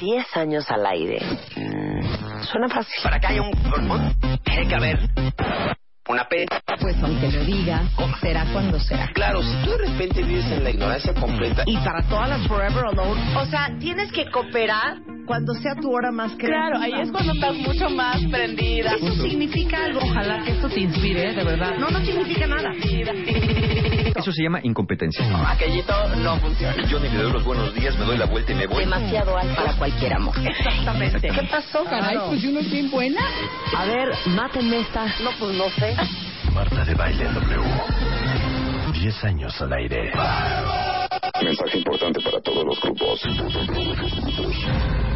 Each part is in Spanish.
10 años al aire. Mm, suena fácil. Para que haya un... Tiene que haber una pena. Pues aunque lo diga, será cuando será. Claro, si tú de repente vives en la ignorancia completa... Y para todas las Forever Alone, o sea, tienes que cooperar cuando sea tu hora más creativa. Claro, ahí es cuando estás mucho más prendida. Eso significa algo. Ojalá que esto te inspire, de verdad. No, no significa nada. Eso se llama incompetencia. Aquellito no funciona. Yo ni le doy los buenos días, me doy la vuelta y me voy. Demasiado alto para cualquier amor. Exactamente. ¿Qué pasó, Caray, pues uno es bien buena. A ver, mátenme esta. No, pues no sé. Marta de Baile W. 10 años al aire. Mensaje importante para todos los grupos.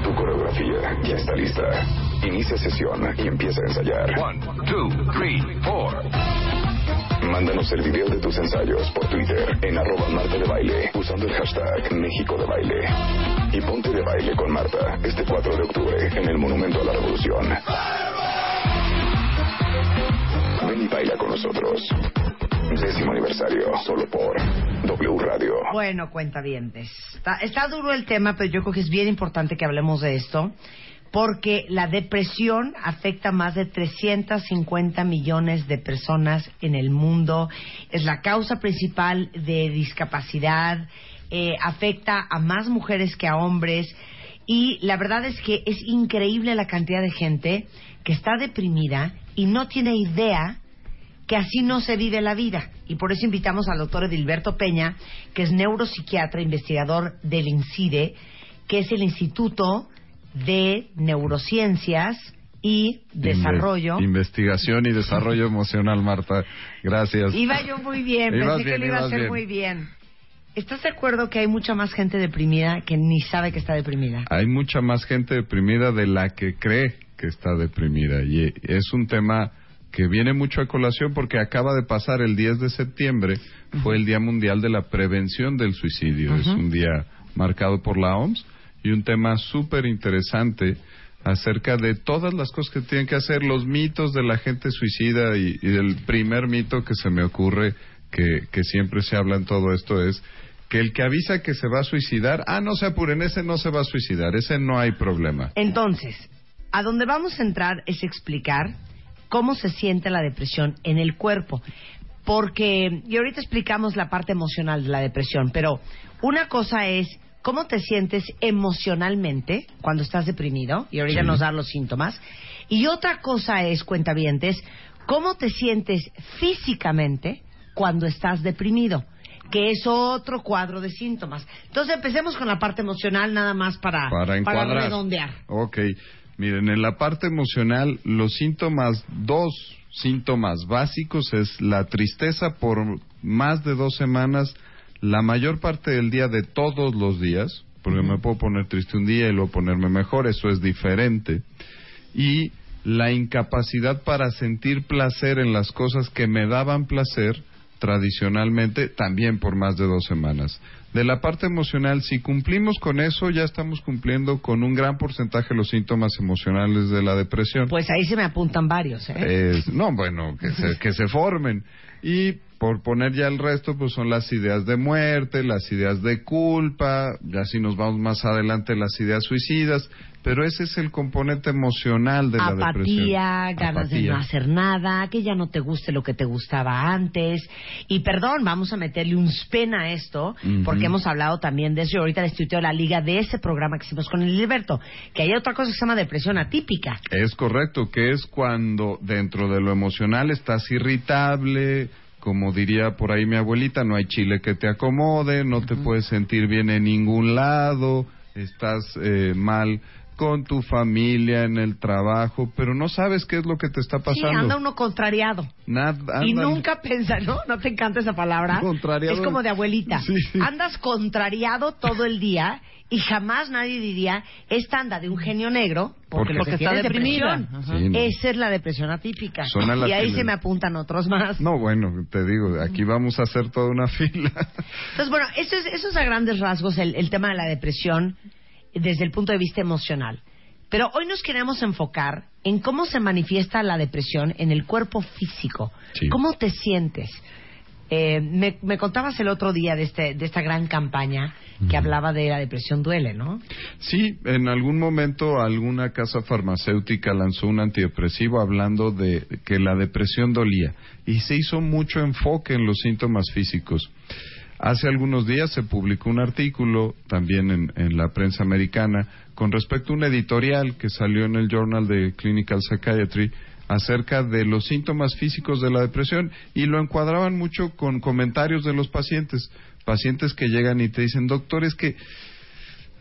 Tu coreografía ya está lista. Inicia sesión y empieza a ensayar. One, two, three, four. Mándanos el video de tus ensayos por Twitter en arroba Marta de Baile usando el hashtag México de Baile. Y ponte de baile con Marta este 4 de octubre en el Monumento a la Revolución. Ven y baila con nosotros. Décimo aniversario, solo por W Radio. Bueno, cuenta bien. Está, está duro el tema, pero yo creo que es bien importante que hablemos de esto. Porque la depresión afecta a más de 350 millones de personas en el mundo. Es la causa principal de discapacidad. eh, afecta a más mujeres que a hombres. Y la verdad es que es increíble la cantidad de gente que está deprimida y no tiene idea que así no se vive la vida. Y por eso invitamos al doctor Edilberto Peña, que es neuropsiquiatra, investigador del INCIDE, que es el Instituto de Neurociencias y Desarrollo. Inve- investigación y desarrollo emocional, Marta. Gracias. Iba yo muy bien, pensé que bien, lo iba a hacer bien. muy bien. ¿Estás de acuerdo que hay mucha más gente deprimida que ni sabe que está deprimida? Hay mucha más gente deprimida de la que cree que está deprimida. Y es un tema que viene mucho a colación porque acaba de pasar el 10 de septiembre, fue el Día Mundial de la Prevención del Suicidio. Es un día marcado por la OMS y un tema súper interesante acerca de todas las cosas que tienen que hacer, los mitos de la gente suicida y, y el primer mito que se me ocurre que, que siempre se habla en todo esto es que el que avisa que se va a suicidar, ah, no se apuren, ese no se va a suicidar, ese no hay problema. Entonces, a donde vamos a entrar es explicar cómo se siente la depresión en el cuerpo. Porque, y ahorita explicamos la parte emocional de la depresión, pero una cosa es cómo te sientes emocionalmente cuando estás deprimido, y ahorita Sí. nos dan los síntomas, y otra cosa es, cuentavientes, cómo te sientes físicamente cuando estás deprimido que es otro cuadro de síntomas. Entonces empecemos con la parte emocional nada más para, para encuadrar. redondear. Ok, miren, en la parte emocional, los síntomas, dos síntomas básicos es la tristeza por más de dos semanas, la mayor parte del día de todos los días, porque me puedo poner triste un día y luego ponerme mejor, eso es diferente. Y la incapacidad para sentir placer en las cosas que me daban placer tradicionalmente también por más de dos semanas. De la parte emocional, si cumplimos con eso, ya estamos cumpliendo con un gran porcentaje de los síntomas emocionales de la depresión. Pues ahí se me apuntan varios, ¿eh? Es- no, bueno, que se, que se formen. Y por poner ya el resto, pues son las ideas de muerte, las ideas de culpa, ya si nos vamos más adelante, las ideas suicidas, pero ese es el componente emocional de la depresión. Apatía, ganas de no hacer nada, que ya no te guste lo que te gustaba antes. Y perdón, vamos a meterle un spin a esto, porque hemos hablado también de eso. Y ahorita les tuiteo la liga de ese programa que hicimos con el Gilberto, que hay otra cosa que se llama depresión atípica. Es correcto, que es cuando dentro de lo emocional estás irritable, como diría por ahí mi abuelita, no hay chile que te acomode, no te puedes sentir bien en ningún lado, estás eh, mal con tu familia, en el trabajo, pero no sabes qué es lo que te está Sí, pasando. anda uno contrariado. Nada, Y nunca pensa, ¿no? ¿No te encanta esa palabra? Contrariado. Es como de abuelita. Sí, sí. Andas contrariado todo el día y jamás nadie diría, esta anda de un genio negro porque, está. Ajá. Sí, no. Esa es la depresión atípica. Y ahí se me apuntan otros más. No, bueno, te digo, aquí vamos a hacer toda una fila. Entonces, bueno, eso es, eso es a grandes rasgos el, el tema de la depresión desde el punto de vista emocional. Pero hoy nos queremos enfocar en cómo se manifiesta la depresión en el cuerpo físico. Sí. ¿Cómo te sientes? Eh, me, me contabas el otro día de, este, de esta gran campaña que hablaba de la depresión duele, ¿no? Sí, en algún momento alguna casa farmacéutica lanzó un antidepresivo hablando de que la depresión dolía y se hizo mucho enfoque en los síntomas físicos. Hace algunos días se publicó un artículo también en, la prensa americana con respecto a un editorial que salió en el Journal de Clinical Psychiatry acerca de los síntomas físicos de la depresión y lo encuadraban mucho con comentarios de los pacientes, pacientes que llegan y te dicen, doctor, es que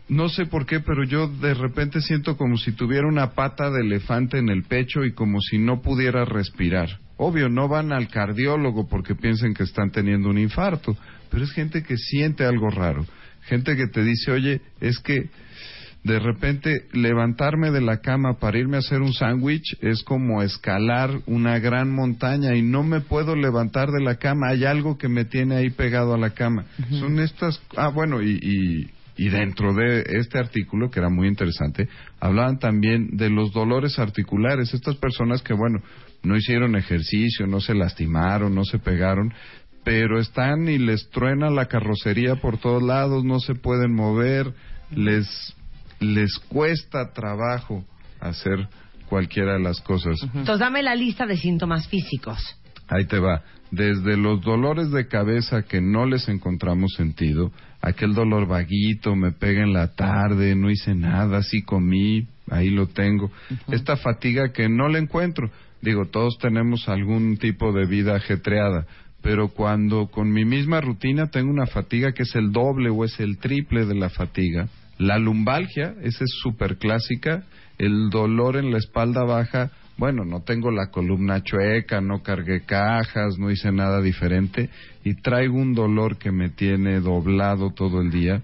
no sé por qué, pero yo de repente siento como si tuviera una pata de elefante en el pecho y como si no pudiera respirar. Obvio, no van al cardiólogo porque piensen que están teniendo un infarto, pero es gente que siente algo raro. Gente que te dice, oye, es que de repente levantarme de la cama para irme a hacer un sándwich es como escalar una gran montaña y no me puedo levantar de la cama. Hay algo que me tiene ahí pegado a la cama. Son estas. Ah, bueno, y, y, y dentro de este artículo, que era muy interesante, hablaban también de los dolores articulares. Estas personas que, bueno, no hicieron ejercicio, no se lastimaron, no se pegaron, pero están y les truena la carrocería por todos lados, no se pueden mover, les les cuesta trabajo hacer cualquiera de las cosas. Entonces dame la lista de síntomas físicos. Ahí te va. Desde los dolores de cabeza que no les encontramos sentido, aquel dolor vaguito, me pega en la tarde, no hice nada, sí comí, ahí lo tengo. Esta fatiga que no le encuentro. Digo, todos tenemos algún tipo de vida ajetreada, pero cuando con mi misma rutina tengo una fatiga que es el doble o es el triple de la fatiga, la lumbalgia, esa es súper clásica. El dolor en la espalda baja, bueno, no tengo la columna chueca, no cargué cajas, no hice nada diferente y traigo un dolor que me tiene doblado todo el día.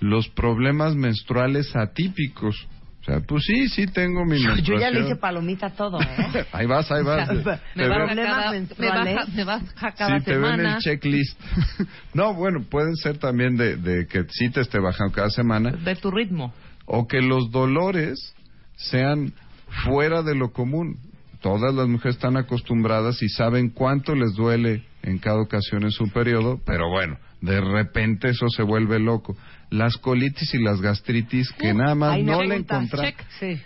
Los problemas menstruales atípicos. O sea, pues sí, sí tengo mi menstruación. Yo ya le hice palomita todo, ¿eh? ahí vas, ahí vas. O sea, me, baja cada, me, baja, me baja cada sí, te semana. ven el checklist. no, bueno, pueden ser también de, de que sí te esté bajando cada semana. De tu ritmo. O que los dolores sean fuera de lo común. Todas las mujeres están acostumbradas y saben cuánto les duele en cada ocasión en su periodo, pero bueno, de repente eso se vuelve loco. Las colitis y las gastritis que nada más no le encontramos. Sí.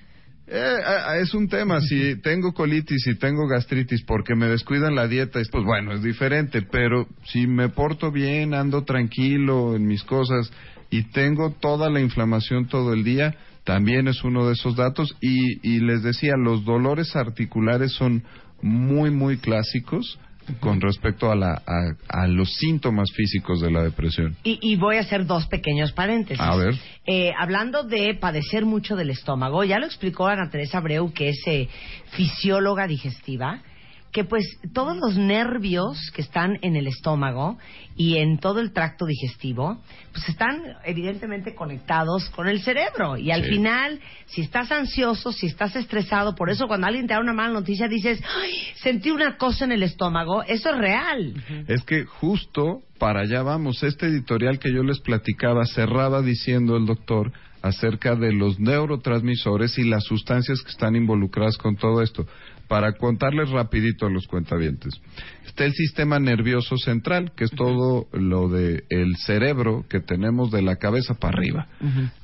Eh, es un tema, si tengo colitis y tengo gastritis porque me descuidan la dieta, es, pues bueno, es diferente, pero si me porto bien, ando tranquilo en mis cosas y tengo toda la inflamación todo el día, también es uno de esos datos y, y les decía, los dolores articulares son muy, muy clásicos con respecto a, la, a, a los síntomas físicos de la depresión. Y, y voy a hacer dos pequeños paréntesis. A ver. Eh, hablando de padecer mucho del estómago, ya lo explicó Ana Teresa Breu, que es eh, fisióloga digestiva, que pues todos los nervios que están en el estómago y en todo el tracto digestivo, pues están evidentemente conectados con el cerebro. Y al Sí. final, si estás ansioso, si estás estresado, por eso cuando alguien te da una mala noticia dices, Ay, sentí una cosa en el estómago, eso es real. Es que justo para allá vamos. Este editorial que yo les platicaba cerraba diciendo el doctor acerca de los neurotransmisores y las sustancias que están involucradas con todo esto. Para contarles rapidito a los cuentavientes. Está el sistema nervioso central, que es todo lo de el cerebro que tenemos de la cabeza para arriba.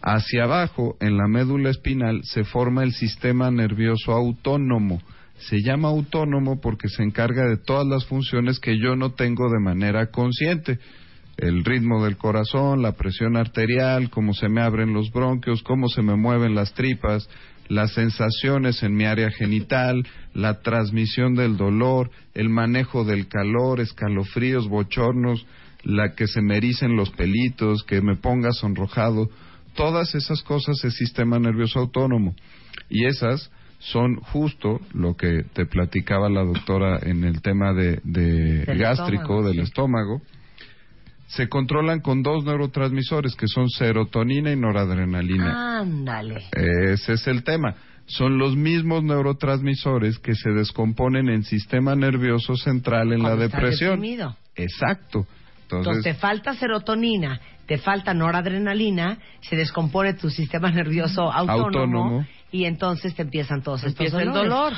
Hacia abajo, en la médula espinal, se forma el sistema nervioso autónomo. Se llama autónomo porque se encarga de todas las funciones que yo no tengo de manera consciente. El ritmo del corazón, la presión arterial, cómo se me abren los bronquios, cómo se me mueven las tripas, las sensaciones en mi área genital, la transmisión del dolor, el manejo del calor, escalofríos, bochornos, la que se me ericen los pelitos, que me ponga sonrojado, todas esas cosas es sistema nervioso autónomo. Y esas son justo lo que te platicaba la doctora en el tema de, de Del gástrico, estómago, del estómago. Se controlan con dos neurotransmisores que son serotonina y noradrenalina. Ándale. Ese es el tema. Son los mismos neurotransmisores que se descomponen en sistema nervioso central en la Cuando depresión. deprimido. Exacto. Entonces, Entonces, te falta serotonina, te falta noradrenalina, se descompone tu sistema nervioso autónomo, Autónomo. y entonces te empiezan todos estos Empieza el dolor.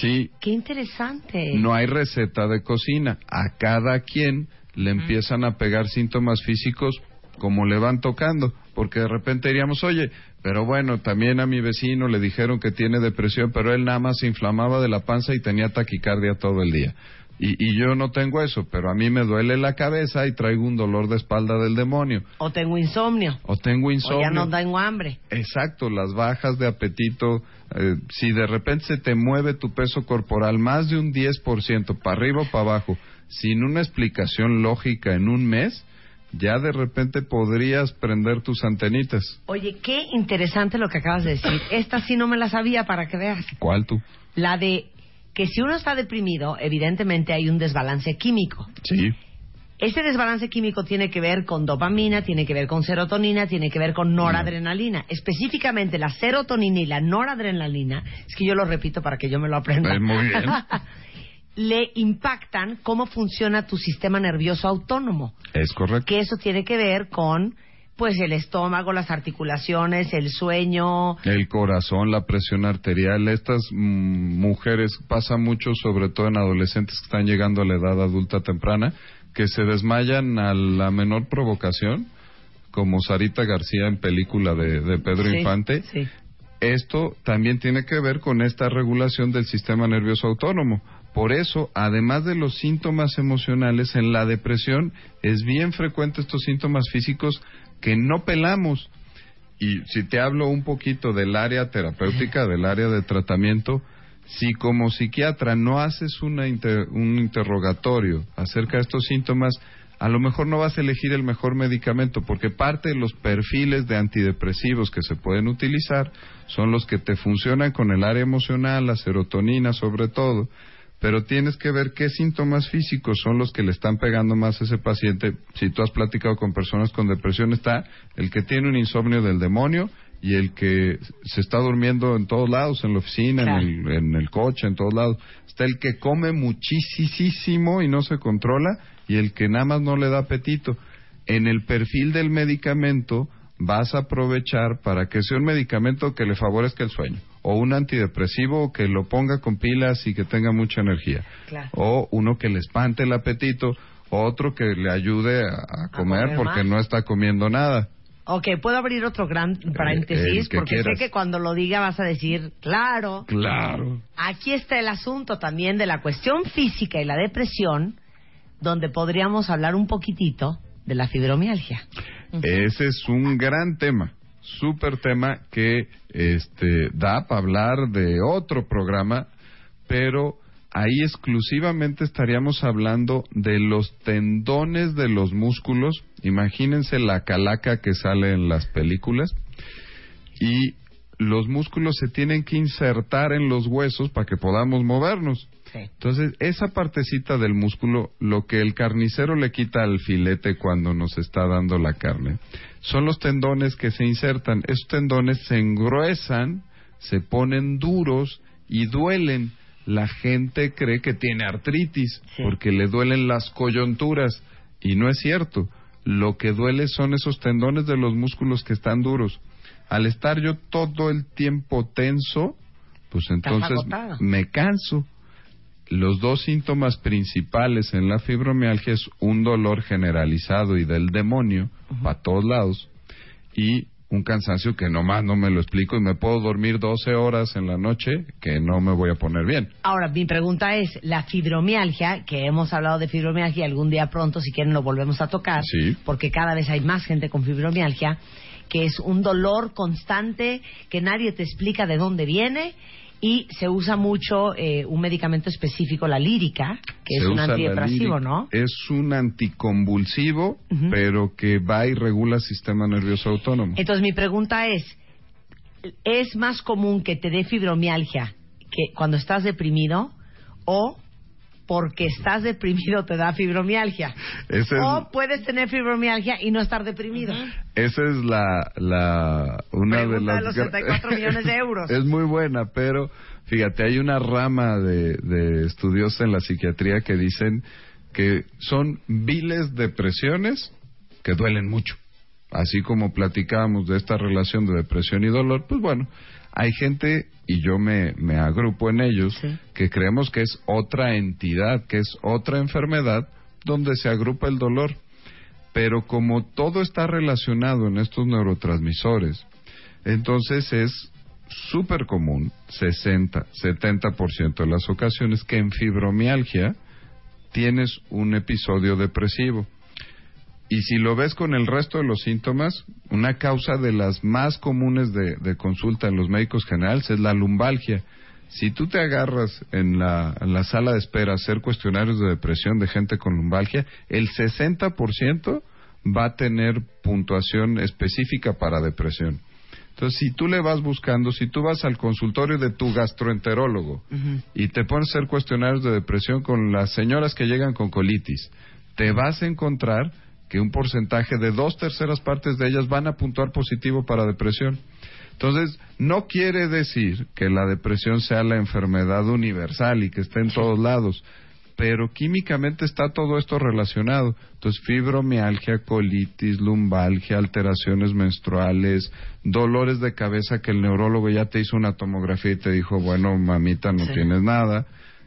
Sí, Qué interesante. no hay receta de cocina. A cada quien le empiezan a pegar síntomas físicos como le van tocando, porque de repente diríamos, oye, pero bueno, también a mi vecino le dijeron que tiene depresión, pero él nada más se inflamaba de la panza y tenía taquicardia todo el día. Y, y yo no tengo eso, pero a mí me duele la cabeza y traigo un dolor de espalda del demonio. O tengo insomnio. O tengo O insomnio. ya no tengo hambre. Exacto, las bajas de apetito. eh, si de repente se te mueve tu peso corporal más de un 10%, para arriba o para abajo, sin una explicación lógica en un mes, ya de repente podrías prender tus antenitas. Oye, qué interesante lo que acabas de decir. Esta sí no me la sabía para que veas. ¿Cuál tú? La de que si uno está deprimido, evidentemente hay un desbalance químico. Sí. Ese desbalance químico tiene que ver con dopamina, tiene que ver con serotonina, tiene que ver con noradrenalina. Específicamente la serotonina y la noradrenalina, es que yo lo repito para que yo me lo aprenda. Muy bien. le impactan cómo funciona tu sistema nervioso autónomo. Es correcto. Que eso tiene que ver con pues el estómago, las articulaciones, el sueño. El corazón, la presión arterial, estas mm, mujeres pasa mucho, sobre todo en adolescentes que están llegando a la edad adulta temprana, que se desmayan a la menor provocación, como Sarita García en película de, de Pedro Sí, Infante. sí. Esto también tiene que ver con esta regulación del sistema nervioso autónomo. Por eso, además de los síntomas emocionales, en la depresión es bien frecuente estos síntomas físicos que no pelamos. Y si te hablo un poquito del área terapéutica, del área de tratamiento, si como psiquiatra no haces una inter- un interrogatorio acerca de estos síntomas, a lo mejor no vas a elegir el mejor medicamento, porque parte de los perfiles de antidepresivos que se pueden utilizar son los que te funcionan con el área emocional, la serotonina sobre todo, pero tienes que ver qué síntomas físicos son los que le están pegando más a ese paciente. Si tú has platicado con personas con depresión, está el que tiene un insomnio del demonio y el que se está durmiendo en todos lados, en la oficina, Claro. en, el, en el coche, en todos lados. Está el que come muchísimo y no se controla y el que nada más no le da apetito. En el perfil del medicamento vas a aprovechar para que sea un medicamento que le favorezca el sueño o un antidepresivo que lo ponga con pilas y que tenga mucha energía Claro. o uno que le espante el apetito otro que le ayude a, a comer comer porque no está comiendo nada. Ok, puedo abrir otro gran paréntesis el que porque quieras. sé que cuando lo diga vas a decir, claro. Claro. Aquí está el asunto también de la cuestión física y la depresión, donde podríamos hablar un poquitito de la fibromialgia. Ese es un gran tema, súper tema que este, da para hablar de otro programa, pero ahí exclusivamente estaríamos hablando de los tendones de los músculos. Imagínense la calaca que sale en las películas. Y los músculos se tienen que insertar en los huesos para que podamos movernos. Sí. Entonces, esa partecita del músculo, lo que el carnicero le quita al filete cuando nos está dando la carne, son los tendones que se insertan. Esos tendones se engruesan, se ponen duros y duelen. La gente cree que tiene artritis Sí. porque le duelen las coyunturas y no es cierto. Lo que duele son esos tendones de los músculos que están duros. Al estar yo todo el tiempo tenso, pues entonces me canso. Los dos síntomas principales en la fibromialgia es un dolor generalizado y del demonio para todos lados y un cansancio que nomás no me lo explico y me puedo dormir 12 horas en la noche que no me voy a poner bien. Ahora, mi pregunta es, la fibromialgia, que hemos hablado de fibromialgia, algún día pronto, si quieren, lo volvemos a tocar, Sí. porque cada vez hay más gente con fibromialgia, que es un dolor constante que nadie te explica de dónde viene y se usa mucho eh, un medicamento específico, la lírica, que Se es un antidepresivo. ¿no? Es un anticonvulsivo, pero que va y regula el sistema nervioso autónomo. Entonces, mi pregunta es, ¿es más común que te dé fibromialgia que cuando estás deprimido o porque estás deprimido te da fibromialgia? Es, O puedes tener fibromialgia y no estar deprimido. esa es la, la una de las de los gra- 64 millones de euros. es muy buena, pero fíjate, hay una rama de, de estudios en la psiquiatría que dicen que son viles depresiones que duelen mucho. así como platicábamos de esta relación de depresión y dolor, pues bueno, hay gente, y yo me, me agrupo en ellos, que creemos que es otra entidad, que es otra enfermedad donde se agrupa el dolor. Pero como todo está relacionado en estos neurotransmisores, entonces es súper común, 60, 70% de las ocasiones, que en fibromialgia tienes un episodio depresivo. Y si lo ves con el resto de los síntomas, una causa de las más comunes de, consulta en los médicos generales es la lumbalgia. Si tú te agarras en la, en la sala de espera a hacer cuestionarios de depresión de gente con lumbalgia, el 60% va a tener puntuación específica para depresión. Entonces, si tú le vas buscando, si tú vas al consultorio de tu gastroenterólogo y te pones a hacer cuestionarios de depresión con las señoras que llegan con colitis, te vas a encontrar que un porcentaje de dos terceras partes de ellas van a puntuar positivo para depresión. Entonces, no quiere decir que la depresión sea la enfermedad universal y que esté en todos lados pero químicamente está todo esto relacionado. Entonces, fibromialgia, colitis, lumbalgia, alteraciones menstruales, dolores de cabeza que el neurólogo ya te hizo una tomografía y te dijo, bueno, mamita, no tienes nada.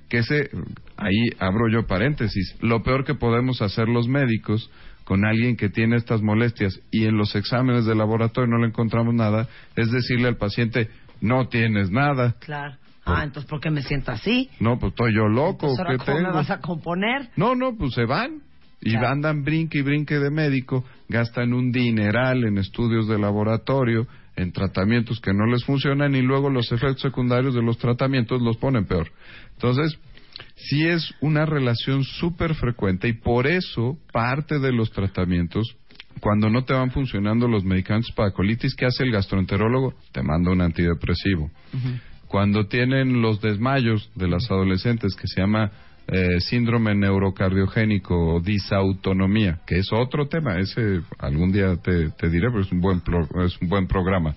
Que ese, ahí abro yo paréntesis, lo peor que podemos hacer los médicos con alguien que tiene estas molestias y en los exámenes de laboratorio no le encontramos nada, es decirle al paciente, no tienes nada. Claro. Ah, entonces, ¿por qué me siento así? No, pues estoy yo loco. ¿qué ¿Cómo me vas a componer? No, no, pues se van. Y andan brinque y brinque de médico, gastan un dineral en estudios de laboratorio, en tratamientos que no les funcionan y luego los efectos secundarios de los tratamientos los ponen peor. Entonces, sí es una relación súper frecuente y por eso parte de los tratamientos, cuando no te van funcionando los medicamentos para colitis, ¿qué hace el gastroenterólogo? Te manda un antidepresivo cuando tienen los desmayos de las adolescentes que se llama eh, síndrome neurocardiogénico o disautonomía, que es otro tema, ese algún día te, diré, pero es un buen, es un buen programa.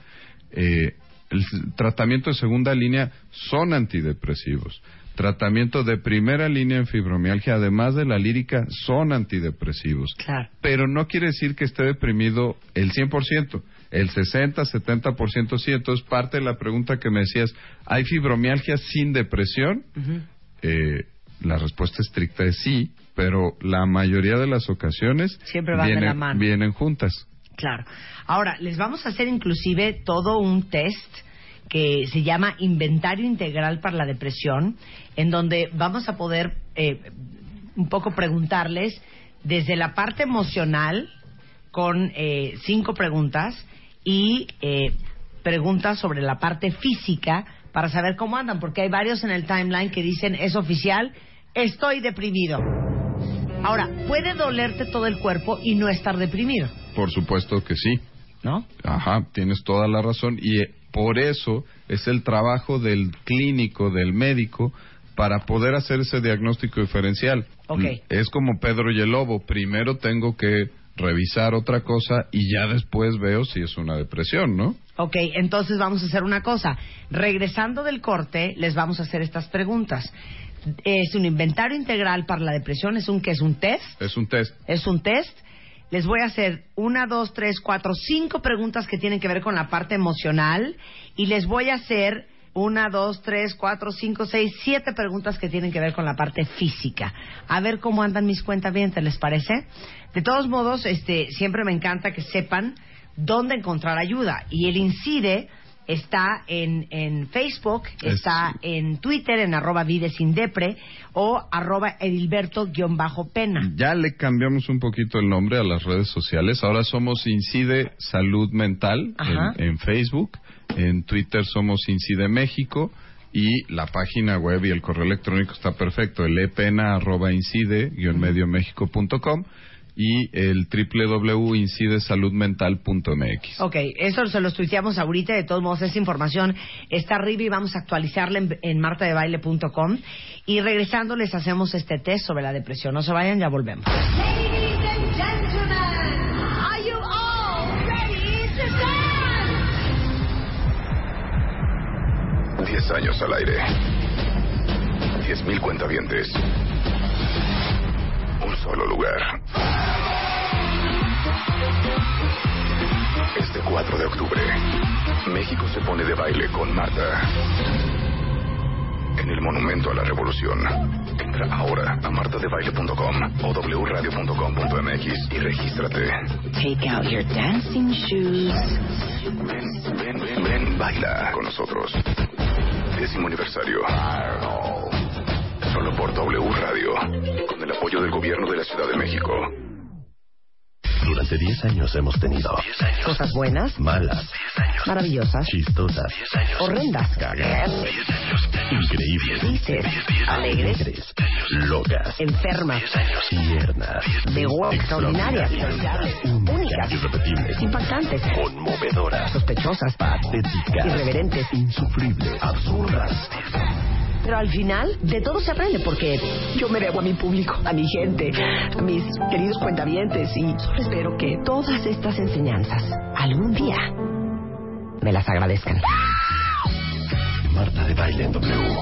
Eh, el tratamiento de segunda línea son antidepresivos. Tratamiento de primera línea en fibromialgia, además de la lírica, son antidepresivos. Claro. Pero no quiere decir que esté deprimido el 100% el 60, 70% sí. Entonces, parte de la pregunta que me decías, ¿hay fibromialgia sin depresión? eh, la respuesta estricta es sí, pero la mayoría de las ocasiones Siempre van de la mano. vienen juntas. Claro. Ahora, les vamos a hacer inclusive todo un test que se llama Inventario Integral para la Depresión, en donde vamos a poder eh, un poco preguntarles desde la parte emocional, con eh, cinco preguntas, y eh, preguntas sobre la parte física para saber cómo andan, porque hay varios en el timeline que dicen, es oficial, estoy deprimido. Ahora, puede dolerte todo el cuerpo y no estar deprimido. Por supuesto que sí. ¿No? Ajá, tienes toda la razón. Y por eso es el trabajo del clínico, del médico, para poder hacer ese diagnóstico diferencial. Okay. Es como Pedro y el Lobo. Primero tengo que revisar otra cosa y ya después veo si es una depresión, ¿no? Ok, entonces vamos a hacer una cosa. Regresando del corte, les vamos a hacer estas preguntas. Es un inventario integral para la depresión, es un que es un test. Es un test. Es un test. Les voy a hacer una, dos, tres, cuatro, cinco preguntas que tienen que ver con la parte emocional y les voy a hacer una, dos, tres, cuatro, cinco, seis, siete preguntas que tienen que ver con la parte física. A ver cómo andan mis cuentas bien, ¿les parece? De todos modos, este, siempre me encanta que sepan dónde encontrar ayuda. Y el INCIDE está en, en Facebook, está en Twitter, en arroba videsindepre o arroba edilberto-pena. Ya le cambiamos un poquito el nombre a las redes sociales. Ahora somos Incide Salud Mental en, en, Facebook. En Twitter somos Incide México. Y la página web y el correo electrónico está perfecto, el epena arroba incide-mediomexico.com y el www.incidesaludmental.mx. Ok, eso se lo tuiteamos ahorita. De todos modos, esa información está arriba y vamos a actualizarla en, en martadebaile.com. Y regresando, les hacemos este test sobre la depresión. No se vayan, ya volvemos. Diez años al aire. Diez mil cuentavientes un solo lugar. Este 4 de octubre, México se pone de baile con Marta. En el Monumento a la Revolución. Entra ahora a martadebaile.com o wradio.com.mx y regístrate. Take out your dancing shoes. Ven, ven, ven, ven, baila con nosotros. Décimo aniversario. Solo por W Radio. Con el apoyo del gobierno de la Ciudad de México. Durante 10 años hemos tenido Cosas buenas, malas, maravillosas, chistosas, horrendas, increíbles, tristes, alegres, alegres, locas, enfermas, tiernas, de huevo extraordinarias, únicas, irrepetibles, impactantes, conmovedoras, sospechosas, patéticas, irreverentes. insufribles, absurdas. Pero al final, de todo se aprende porque yo me debo a mi público, a mi gente, a mis queridos cuentavientes y solo espero que todas estas enseñanzas algún día me las agradezcan. Marta de Baile en W.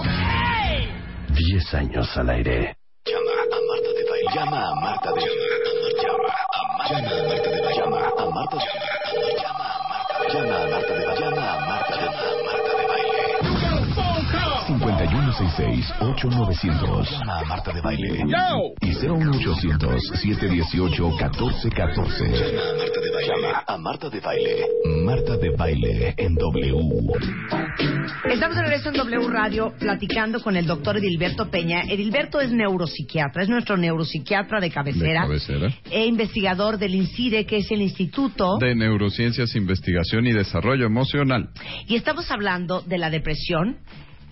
10 años al aire. Llama a Marta de Baile. Llama a Marta de Baile. Llama a Marta de Baile. Llama a Marta de Baile. Y 01800-718-1414. Llama a Marta de Baile. A Marta de Baile. Marta de Baile en W. Estamos de regreso en W Radio platicando con el doctor Edilberto Peña. Edilberto es neuropsiquiatra, es nuestro neuropsiquiatra de cabecera. De cabecera. E investigador del INCIDE, que es el Instituto de Neurociencias, Investigación y Desarrollo Emocional. Y estamos hablando de la depresión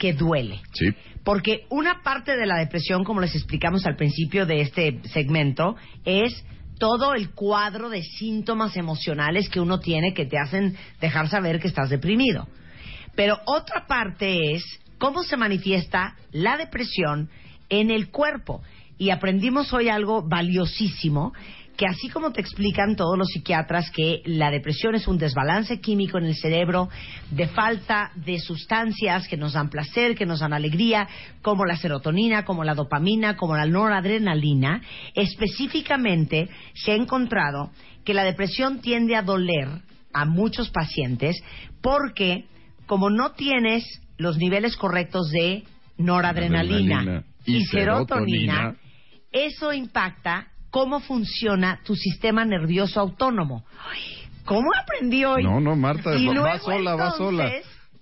que duele. Sí. Porque una parte de la depresión, como les explicamos al principio de este segmento, es todo el cuadro de síntomas emocionales que uno tiene que te hacen dejar saber que estás deprimido. Pero otra parte es cómo se manifiesta la depresión en el cuerpo. Y aprendimos hoy algo valiosísimo, que así como te explican todos los psiquiatras que la depresión es un desbalance químico en el cerebro, de falta de sustancias que nos dan placer, que nos dan alegría, como la serotonina, como la dopamina, como la noradrenalina, específicamente se ha encontrado que la depresión tiende a doler a muchos pacientes porque como no tienes los niveles correctos de noradrenalina Adrenalina y, y serotonina, serotonina, eso impacta cómo funciona tu sistema nervioso autónomo. Ay, ¿Cómo aprendí hoy? No, no, Marta, Y va- va luego, sola, va sola.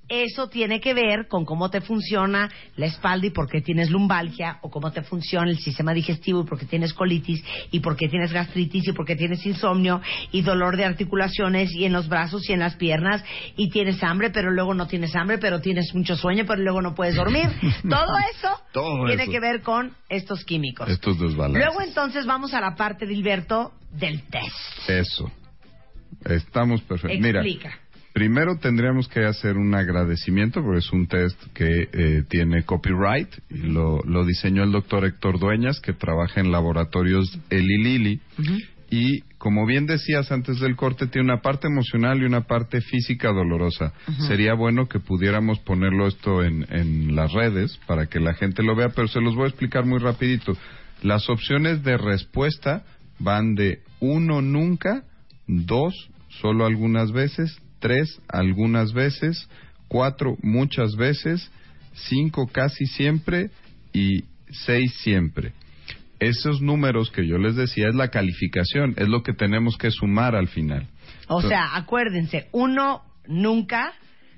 Eso tiene que ver con cómo te funciona la espalda y por qué tienes lumbalgia, o cómo te funciona el sistema digestivo y por qué tienes colitis, y por qué tienes gastritis, y por qué tienes insomnio, y dolor de articulaciones, y en los brazos y en las piernas, y tienes hambre, pero luego no tienes hambre, pero tienes mucho sueño, pero luego no puedes dormir. Todo eso Todo tiene eso. que ver con estos químicos. Estos desbalances. Luego entonces vamos a la parte, Dilberto, del test. Eso. Estamos perfectos. Mira, Explica. Primero tendríamos que hacer un agradecimiento porque es un test que eh, tiene copyright y lo, lo diseñó el doctor Héctor Dueñas que trabaja en laboratorios Eli Lilly y como bien decías antes del corte tiene una parte emocional y una parte física dolorosa. Sería bueno que pudiéramos ponerlo esto en, en las redes para que la gente lo vea, pero se los voy a explicar muy rapidito. Las opciones de respuesta van de uno nunca, dos solo algunas veces, tres algunas veces, cuatro muchas veces, cinco casi siempre y seis siempre. Esos números que yo les decía es la calificación, es lo que tenemos que sumar al final. O sea, acuérdense, uno, nunca.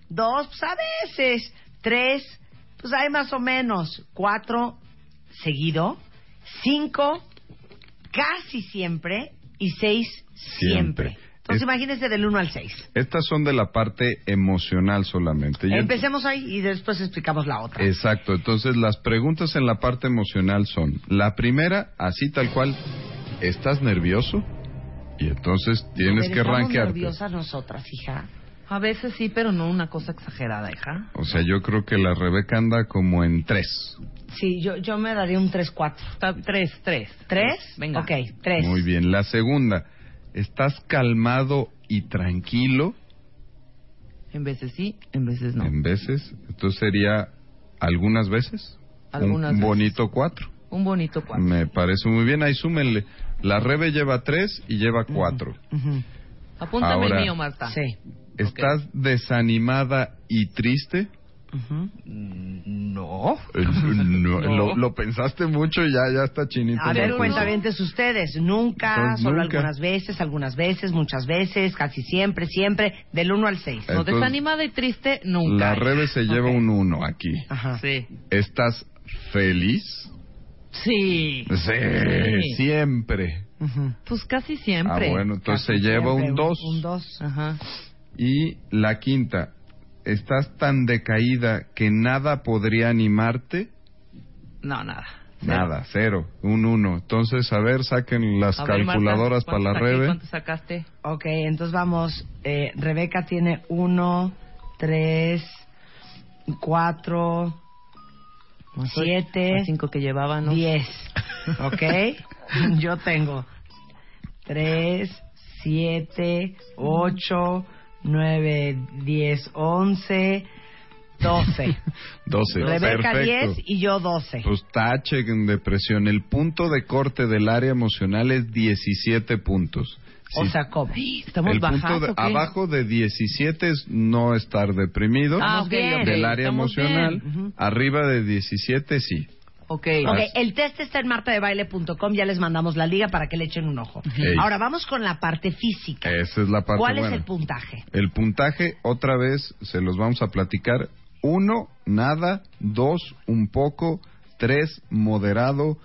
Dos, pues a veces. Tres, pues hay más o menos. Cuatro, seguido. Cinco, casi siempre. Y seis, siempre. Siempre. Entonces Es- imagínense del uno al seis. Estas son de la parte emocional solamente. Yo- Empecemos ahí y después explicamos la otra. Exacto, entonces las preguntas en la parte emocional son, la primera, así tal cual, ¿estás nervioso? Y entonces tienes Pero que rankearte. nerviosas nosotras, hija. A veces sí, pero no una cosa exagerada, hija. O sea, yo creo que la Rebeca anda como en tres. Sí, yo, yo me daría un 3-4. Está- Tres, tres. ¿Tres? Venga. Ok, tres. Muy bien. La segunda, ¿estás calmado y tranquilo? En veces sí, en veces no. En veces. Entonces sería algunas veces. Algunas un veces. bonito cuatro. Un bonito cuadro. Me parece muy bien. Ahí súmenle. La Rebe lleva tres y lleva cuatro. Ujú. Apúntame Ahora- el mío, Marta. Sí. ¿Estás desanimada y triste? No. No, No. Lo, lo pensaste mucho y ya, ya está chinito. A ver, cuentavientes ustedes. Nunca, Entonces, solo nunca. algunas veces, algunas veces, muchas veces, casi siempre, siempre, del 1 al 6. No, desanimada y triste, nunca. La Rebe se lleva Ok. un uno aquí. Ajá. Sí. ¿Estás feliz? Sí. Sí, Sí. siempre. Ujú. Pues casi siempre. Ah, bueno, entonces Casi se lleva siempre, un 2. Un 2. Ajá. Y la quinta, ¿estás tan decaída que nada podría animarte? No, nada. Nada, cero, un 1. Entonces, a ver, saquen las A ver, Marta, calculadoras para la ¿cuánto saqué? Rebe. ¿Cuánto sacaste? Ok, entonces vamos. Eh, Rebeca tiene 1, 3, 4, Las 7, cinco que llevaban, ¿no? 10. ¿Ok? Yo tengo 3, 7, 8, 9, 10, 11, 12. 12. Rebeca Perfecto. 10 y yo 12. Pues tache en depresión. El punto de corte del área emocional es 17 puntos. O Si sea, ¿cómo? Estamos el punto de- ¿o abajo de 17 es no estar deprimido Ah, ok, bien. ok. del área Estamos emocional. bien. Arriba de 17 sí. Ok. Ok, el test está en martadebaile.com, ya les mandamos la liga para que le echen un ojo. Ahora vamos con la parte física. Esa es la parte ¿Cuál buena. es el puntaje? El puntaje, otra vez, se los vamos a platicar. Uno, nada. Dos, un poco. Tres, moderado.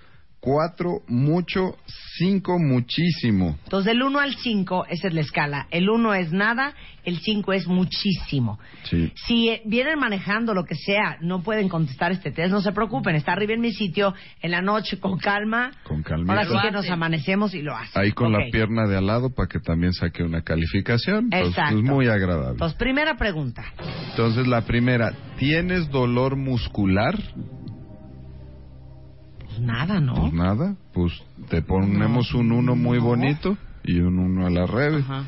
Cuatro, mucho. Cinco, muchísimo. Entonces, del 1 al 5, esa es la escala. El 1 es nada, el 5 es muchísimo. Sí. Si eh, vienen manejando lo que sea, no pueden contestar este test, no se preocupen. Está arriba en mi sitio, en la noche, con calma. Con calmita. Ahora sí que nos amanecemos y lo hacen. Ahí con la pierna de al lado para que también saque una calificación. Entonces, Exacto. es muy agradable. Entonces, primera pregunta. Entonces, la primera, ¿tienes dolor muscular? Pues nada, ¿no? Pues nada, pues te ponemos un uno muy No. bonito y un uno a la revés. Ajá.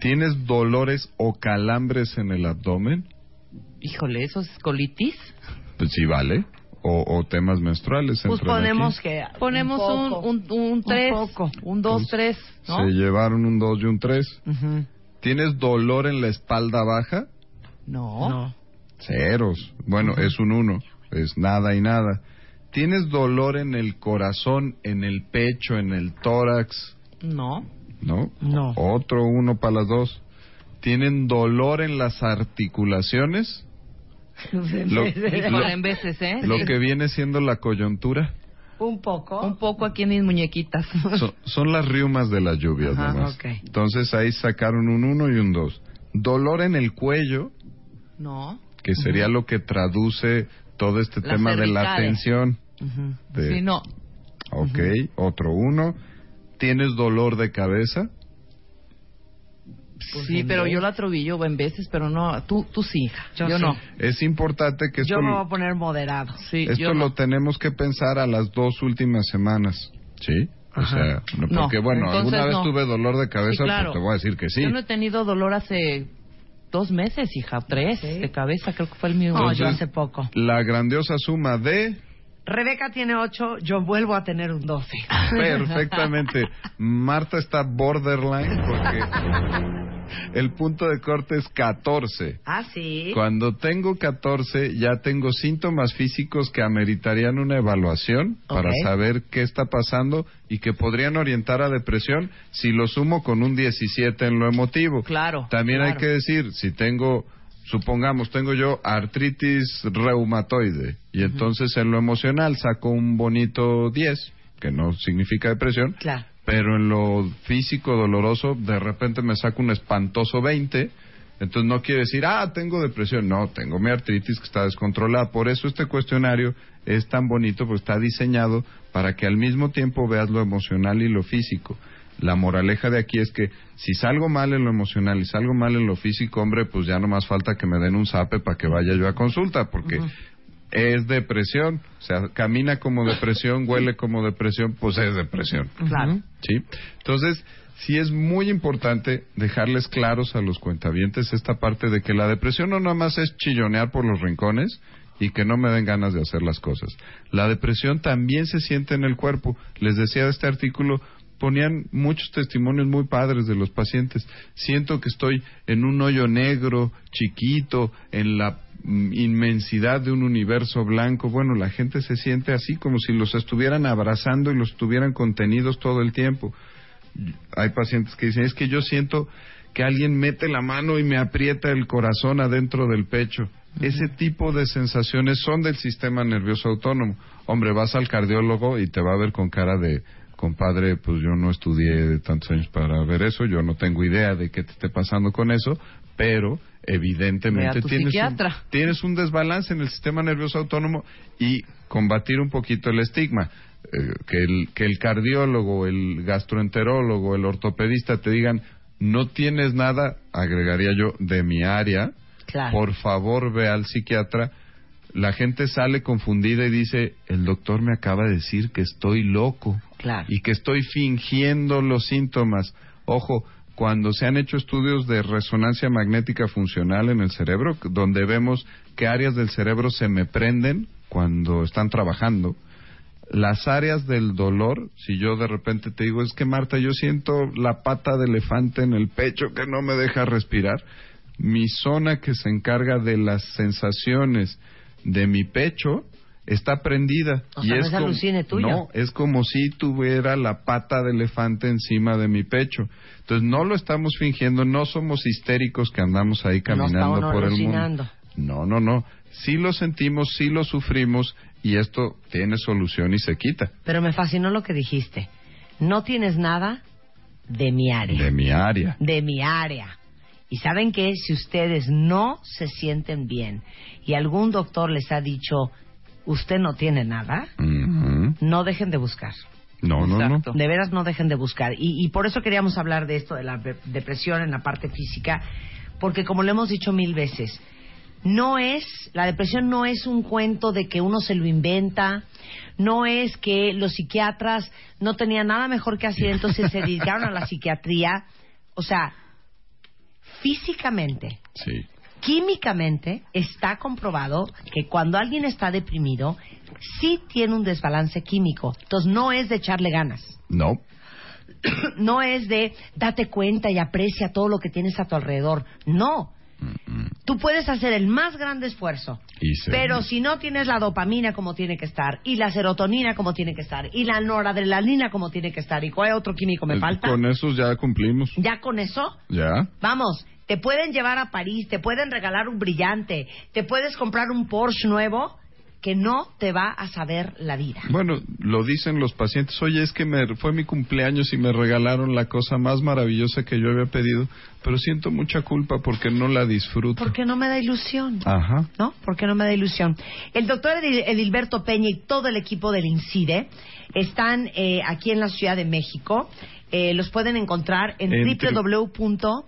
¿Tienes dolores o calambres en el abdomen? Híjole, ¿eso es colitis? Pues sí, vale. O, o temas menstruales. Pues ponemos aquí. que. Ponemos un, poco. un, un, tres, poco. un dos, tres, ¿no? Se llevaron un 2 y un 3. Ujú. ¿Tienes dolor en la espalda baja? No. No. Ceros. Bueno, es un 1. Es nada y nada. ¿Tienes dolor en el corazón, en el pecho, en el tórax? No. ¿No? No. Otro uno para las dos. ¿Tienen dolor en las articulaciones? Lo, lo- en veces, ¿eh? lo que viene siendo la coyuntura. Un poco. Un poco aquí en mis muñequitas. Son, son las riumas de las lluvias, Ajá, nomás. ok. Entonces ahí sacaron un 1 y un 2. Dolor en el cuello, No. que sería lo que traduce todo este Las tema de la tensión. Ujú. de- Sí, no. Ok, otro uno. ¿Tienes dolor de cabeza? Pues sí, pero vez- yo la trovillo en veces, pero no. Tú, tú sí, hija. Yo Yo, sí. no. Es importante que esto, Yo me voy a poner moderado. Sí, esto yo lo no. tenemos que pensar a las dos últimas semanas. ¿Sí? O Ajá. sea, no, No, porque bueno, entonces alguna vez no. tuve dolor de cabeza, Sí, claro. pues te voy a decir que sí. Yo no he tenido dolor hace dos meses, hija. Tres Sí. de cabeza, creo que fue el mío. No, yo hace poco. La grandiosa suma de Rebeca tiene 8, yo vuelvo a tener un 12. Perfectamente. Marta está borderline porque el punto de corte es 14. Ah, sí. Cuando tengo 14 ya tengo síntomas físicos que ameritarían una evaluación para saber qué está pasando y que podrían orientar a depresión si lo sumo con un 17 en lo emotivo. Claro. También hay que decir, si tengo, supongamos, tengo yo artritis reumatoide y entonces en lo emocional saco un bonito 10, que no significa depresión, Claro. pero en lo físico doloroso de repente me saco un espantoso 20, entonces no quiere decir, ah, tengo depresión, no, tengo mi artritis que está descontrolada. Por eso este cuestionario es tan bonito, porque está diseñado para que al mismo tiempo veas lo emocional y lo físico. La moraleja de aquí es que si salgo mal en lo emocional y salgo mal en lo físico, hombre, pues ya no más falta que me den un zape para que vaya yo a consulta, porque es depresión, o sea, camina como depresión, huele como depresión, pues es depresión. Claro. ¿sí? Entonces, sí es muy importante dejarles claros a los cuentavientes esta parte de que la depresión no nada más es chillonear por los rincones y que no me den ganas de hacer las cosas. La depresión también se siente en el cuerpo. Les decía de este artículo, ponían muchos testimonios muy padres de los pacientes. Siento que estoy en un hoyo negro, chiquito, en la mm, inmensidad de un universo blanco. Bueno, la gente se siente así como si los estuvieran abrazando y los tuvieran contenidos todo el tiempo. Hay pacientes que dicen, es que yo siento que alguien mete la mano y me aprieta el corazón adentro del pecho. Ese tipo de sensaciones son del sistema nervioso autónomo. Hombre, vas al cardiólogo y te va a ver con cara de, compadre, pues yo no estudié tantos años para ver eso, yo no tengo idea de qué te esté pasando con eso, pero evidentemente tienes un, psiquiatra. tienes un desbalance en el sistema nervioso autónomo y combatir un poquito el estigma. Eh, que, el, que el cardiólogo, el gastroenterólogo, el ortopedista te digan, no tienes nada, agregaría yo, de mi área, Claro. por favor ve al psiquiatra. La gente sale confundida y dice, el doctor me acaba de decir que estoy loco Y que estoy fingiendo los síntomas. Ojo, cuando se han hecho estudios de resonancia magnética funcional en el cerebro, donde vemos qué áreas del cerebro se me prenden cuando están trabajando, las áreas del dolor, si yo de repente te digo, es que Marta, yo siento la pata de elefante en el pecho que no me deja respirar, mi zona que se encarga de las sensaciones de mi pecho está prendida. O sea, no es como- alucine tuyo. No, es como si tuviera la pata de elefante encima de mi pecho. Entonces no lo estamos fingiendo, no somos histéricos que andamos ahí caminando por el mundo. No, no, no. Sí lo sentimos, sí lo sufrimos y esto tiene solución y se quita. Pero me fascinó lo que dijiste. No tienes nada de mi área. De mi área. de mi área. Y saben que si ustedes no se sienten bien y algún doctor les ha dicho, usted no tiene nada, no dejen de buscar. No, no, no. De veras no dejen de buscar. Y, y por eso queríamos hablar de esto, de la de- depresión en la parte física, porque como lo hemos dicho mil veces, no es, la depresión no es un cuento de que uno se lo inventa, no es que los psiquiatras no tenían nada mejor que hacer, entonces se dedicaron a la psiquiatría. O sea, físicamente, Sí. Químicamente está comprobado que cuando alguien está deprimido, sí tiene un desbalance químico. Entonces no es de echarle ganas. No. no es de date cuenta y aprecia todo lo que tienes a tu alrededor. No. Tú puedes hacer el más grande esfuerzo, se- pero si no tienes la dopamina como tiene que estar, y la serotonina como tiene que estar, y la noradrenalina como tiene que estar, y cuál otro químico me falta, Con esos ya cumplimos. ya con eso, Ya. vamos, te pueden llevar a París, te pueden regalar un brillante, te puedes comprar un Porsche nuevo que no te va a saber la vida. Bueno, lo dicen los pacientes. Oye, es que me, fue mi cumpleaños y me regalaron la cosa más maravillosa que yo había pedido, pero siento mucha culpa porque no la disfruto. Porque no me da ilusión. Ajá. ¿no? Porque no me da ilusión. El doctor Edil- Edilberto Peña y todo el equipo del INCIDE están eh, aquí en la Ciudad de México. Eh, los pueden encontrar en Entre- www.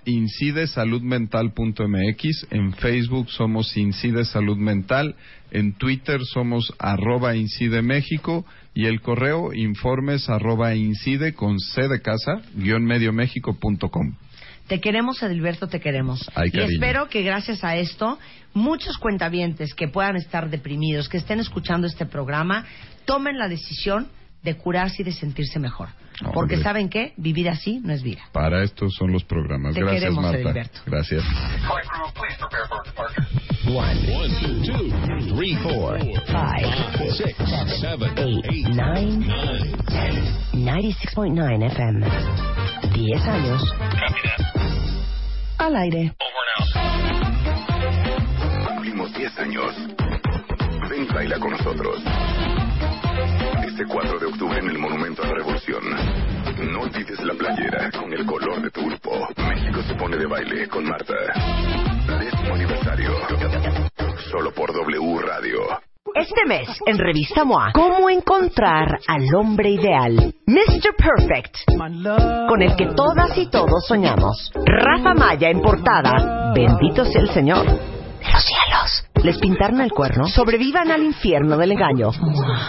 incidesaludmental.mx, en Facebook somos Incide Salud Mental, en Twitter somos arroba Incide México y el correo informes arroba incide con C de casa guion medioméxico.com. Te queremos, Edilberto, te queremos. Ay, y espero que gracias a esto, muchos cuentavientes que puedan estar deprimidos, que estén escuchando este programa, tomen la decisión de curarse y de sentirse mejor. Hombre. Porque ¿saben qué? Vivir así no es vida. Para esto son los programas. Te Gracias, queremos, Marta. Edilberto. Gracias. One, two, three, four, Five, six, seven, eight, nine, ten. 96.9 FM. 10 años. Al aire. Cumplimos 10 años. Ven y baila con nosotros. Este 4 de octubre en el Monumento a la Revolución. No olvides la playera con el color de tu grupo. México se pone de baile con Marta. Solo por W Radio. Este mes, en Revista MOA, ¿cómo encontrar al hombre ideal? Mr. Perfect, con el que todas y todos soñamos. Rafa Maya en portada, bendito sea el Señor. De los cielos. Les pintaron el cuerno, sobrevivan al infierno del engaño.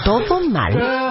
Todo mal.